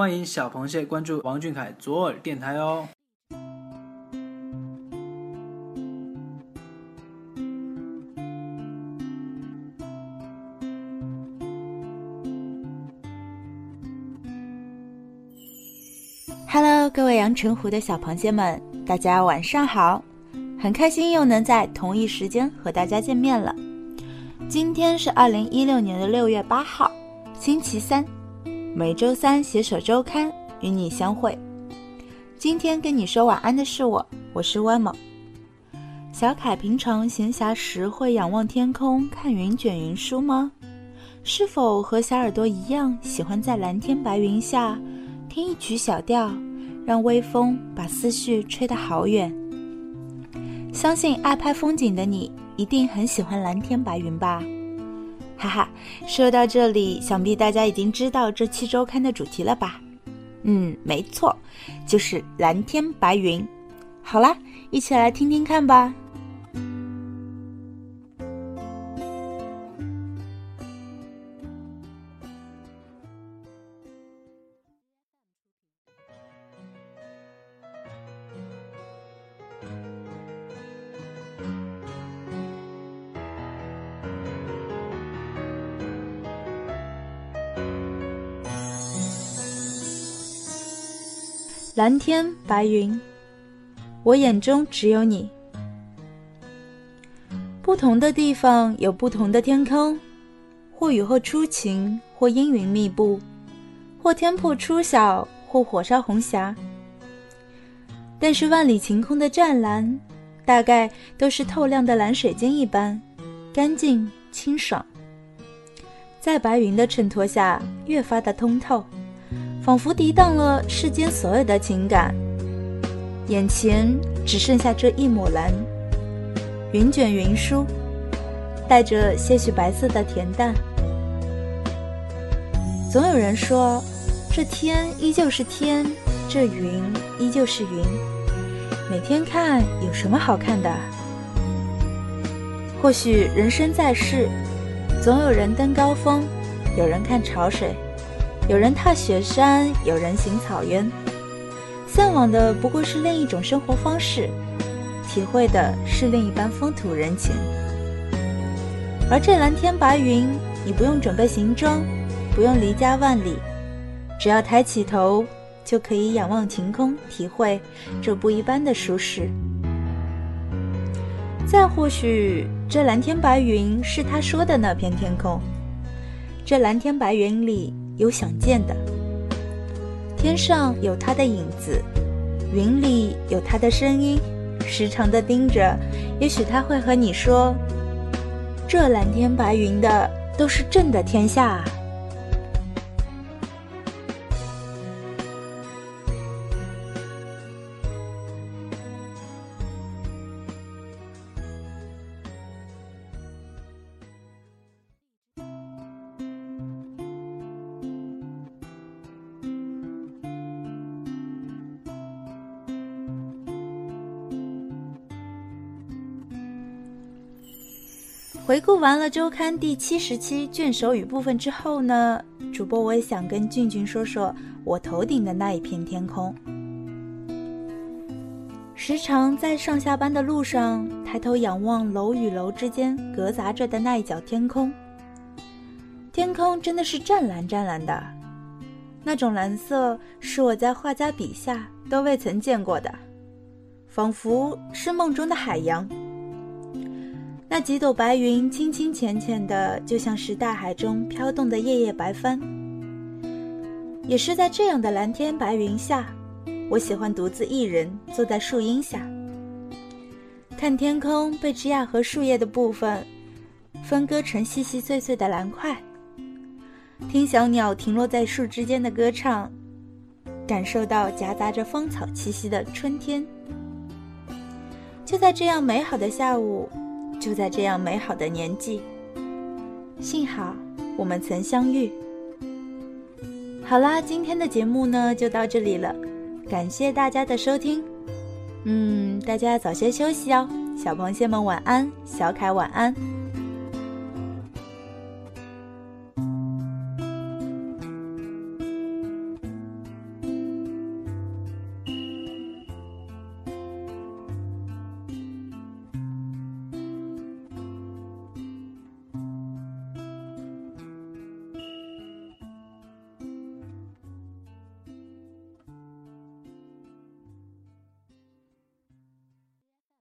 欢迎小螃蟹关注王俊凯左耳电台哦。Hello，各位阳澄湖的小螃蟹们，大家晚上好！很开心又能在同一时间和大家见面了。今天是二零一六年的六月八号，星期三。每周三携手周刊与你相会。今天跟你说晚安的是我，我是温某。小凯平常闲暇时会仰望天空看云卷云舒吗？是否和小耳朵一样，喜欢在蓝天白云下？听一曲小调，让微风把思绪吹得好远。相信爱拍风景的你，一定很喜欢蓝天白云吧？哈哈，说到这里，想必大家已经知道这期周刊的主题了吧？嗯，没错，就是蓝天白云。好啦，一起来听听看吧。蓝天白云，我眼中只有你。不同的地方有不同的天空，或雨后初晴，或阴云密布，或天破初晓，或火烧红霞。但是万里晴空的湛蓝，大概都是透亮的蓝水晶一般，干净清爽，在白云的衬托下，越发的通透。仿佛涤荡了世间所有的情感，眼前只剩下这一抹蓝，云卷云舒，带着些许白色的恬淡。总有人说，这天依旧是天，这云依旧是云，每天看有什么好看的？或许人生在世，总有人登高峰，有人看潮水。有人踏雪山，有人行草原，向往的不过是另一种生活方式，体会的是另一般风土人情。而这蓝天白云，你不用准备行装，不用离家万里，只要抬起头，就可以仰望晴空，体会这不一般的舒适。再或许，这蓝天白云是他说的那片天空，这蓝天白云里。有想见的，天上有他的影子，云里有他的声音，时常的盯着，也许他会和你说：“这蓝天白云的都是朕的天下。”回顾完了周刊第七十期卷首语部分之后呢，主播我也想跟俊俊说说我头顶的那一片天空。时常在上下班的路上抬头仰望楼与楼之间隔杂着的那一角天空，天空真的是湛蓝湛蓝的，那种蓝色是我在画家笔下都未曾见过的，仿佛是梦中的海洋。那几朵白云，清清浅浅的，就像是大海中飘动的叶叶白帆。也是在这样的蓝天白云下，我喜欢独自一人坐在树荫下，看天空被枝桠和树叶的部分分割成细细碎碎的蓝块，听小鸟停落在树枝间的歌唱，感受到夹杂着芳草气息的春天。就在这样美好的下午。就在这样美好的年纪，幸好我们曾相遇。好啦，今天的节目呢就到这里了，感谢大家的收听。嗯，大家早些休息哦，小螃蟹们晚安，小凯晚安。